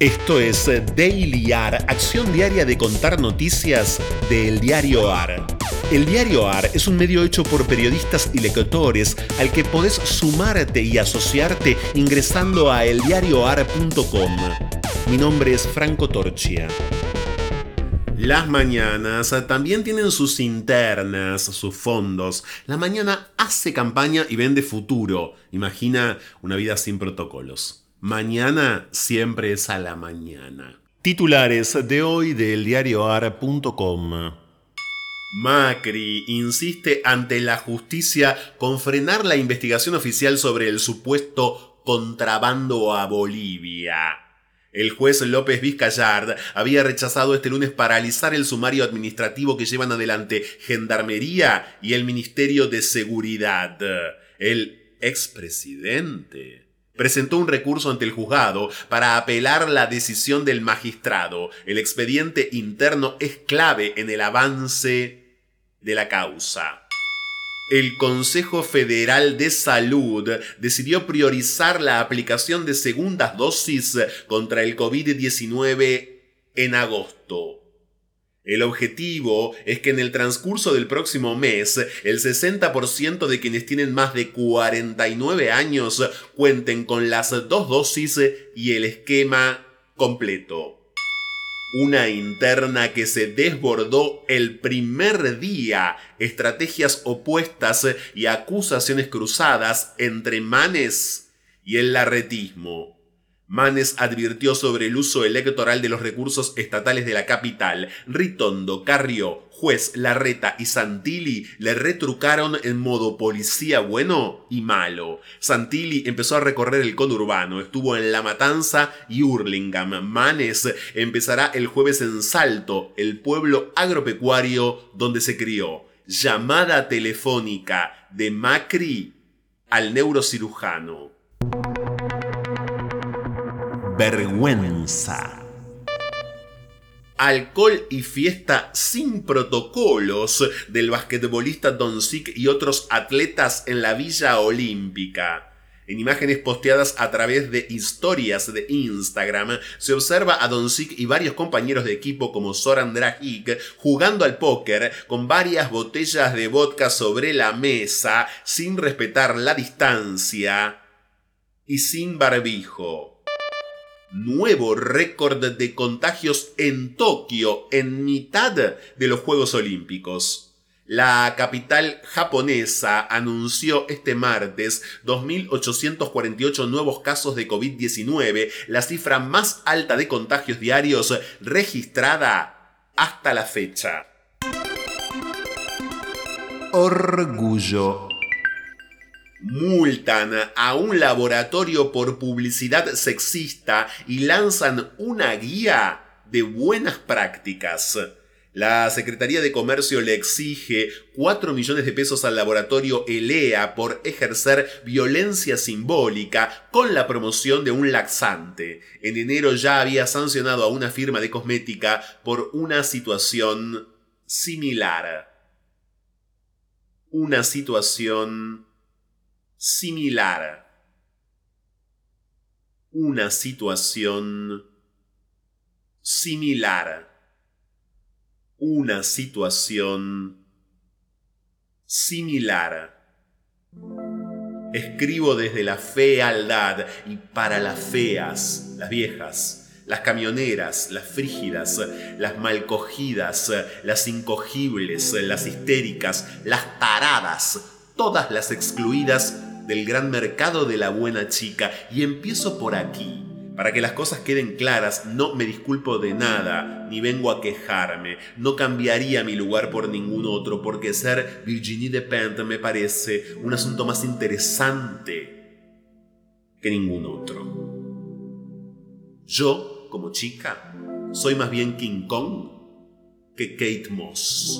Esto es Daily AR, acción diaria de contar noticias del diario AR. El diario AR es un medio hecho por periodistas y lectores al que podés sumarte y asociarte ingresando a eldiarioar.com. Mi nombre es Franco Torchia. Las mañanas también tienen sus internas, sus fondos. La mañana hace campaña y vende futuro. Imagina una vida sin protocolos. Mañana siempre es a la mañana. Titulares de hoy del diarioar.com. Macri insiste ante la justicia con frenar la investigación oficial sobre el supuesto contrabando a Bolivia. El juez López Vizcayard había rechazado este lunes paralizar el sumario administrativo que llevan adelante Gendarmería y el Ministerio de Seguridad. El expresidente presentó un recurso ante el juzgado para apelar la decisión del magistrado. El expediente interno es clave en el avance de la causa. El Consejo Federal de Salud decidió priorizar la aplicación de segundas dosis contra el COVID-19 en agosto. El objetivo es que en el transcurso del próximo mes el 60% de quienes tienen más de 49 años cuenten con las dos dosis y el esquema completo. Una interna que se desbordó el primer día, estrategias opuestas y acusaciones cruzadas entre Manes y el larretismo. Manes advirtió sobre el uso electoral de los recursos estatales de la capital. Ritondo, Carrió, Juez, Larreta y Santilli le retrucaron en modo policía bueno y malo. Santilli empezó a recorrer el conurbano, estuvo en La Matanza y Hurlingham. Manes empezará el jueves en Salto, el pueblo agropecuario donde se crió. Llamada telefónica de Macri al neurocirujano vergüenza. Alcohol y fiesta sin protocolos del basquetbolista Doncic y otros atletas en la Villa Olímpica. En imágenes posteadas a través de historias de Instagram, se observa a Doncic y varios compañeros de equipo como Soran Dragic jugando al póker con varias botellas de vodka sobre la mesa sin respetar la distancia y sin barbijo nuevo récord de contagios en Tokio en mitad de los Juegos Olímpicos. La capital japonesa anunció este martes 2.848 nuevos casos de COVID-19, la cifra más alta de contagios diarios registrada hasta la fecha. Orgullo multan a un laboratorio por publicidad sexista y lanzan una guía de buenas prácticas. La Secretaría de Comercio le exige 4 millones de pesos al laboratorio ELEA por ejercer violencia simbólica con la promoción de un laxante. En enero ya había sancionado a una firma de cosmética por una situación similar. Una situación similar. Una situación similar. Una situación similar. Escribo desde la fealdad y para las feas, las viejas, las camioneras, las frígidas, las malcogidas, las incogibles, las histéricas, las taradas, todas las excluidas del gran mercado de la buena chica y empiezo por aquí. Para que las cosas queden claras, no me disculpo de nada, ni vengo a quejarme. No cambiaría mi lugar por ningún otro, porque ser Virginie Despentes me parece un asunto más interesante que ningún otro. Yo, como chica, soy más bien King Kong que Kate Moss.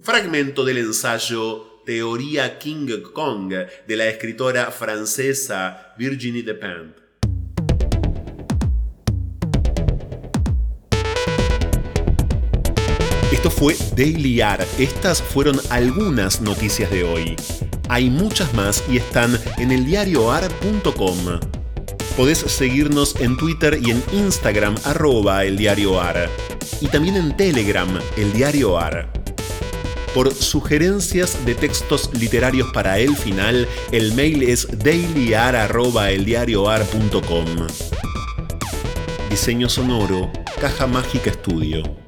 Fragmento del ensayo Teoría King Kong de la escritora francesa Virginie Despentes. Esto fue Daily Art. Estas fueron algunas noticias de hoy. Hay muchas más y están en eldiarioar.com. Podés seguirnos en Twitter y en Instagram arroba el diario AR. Y también en Telegram, el diario AR. Por sugerencias de textos literarios para el final, el mail es dailyar.eldiarioar.com. Diseño sonoro, Caja Mágica Estudio.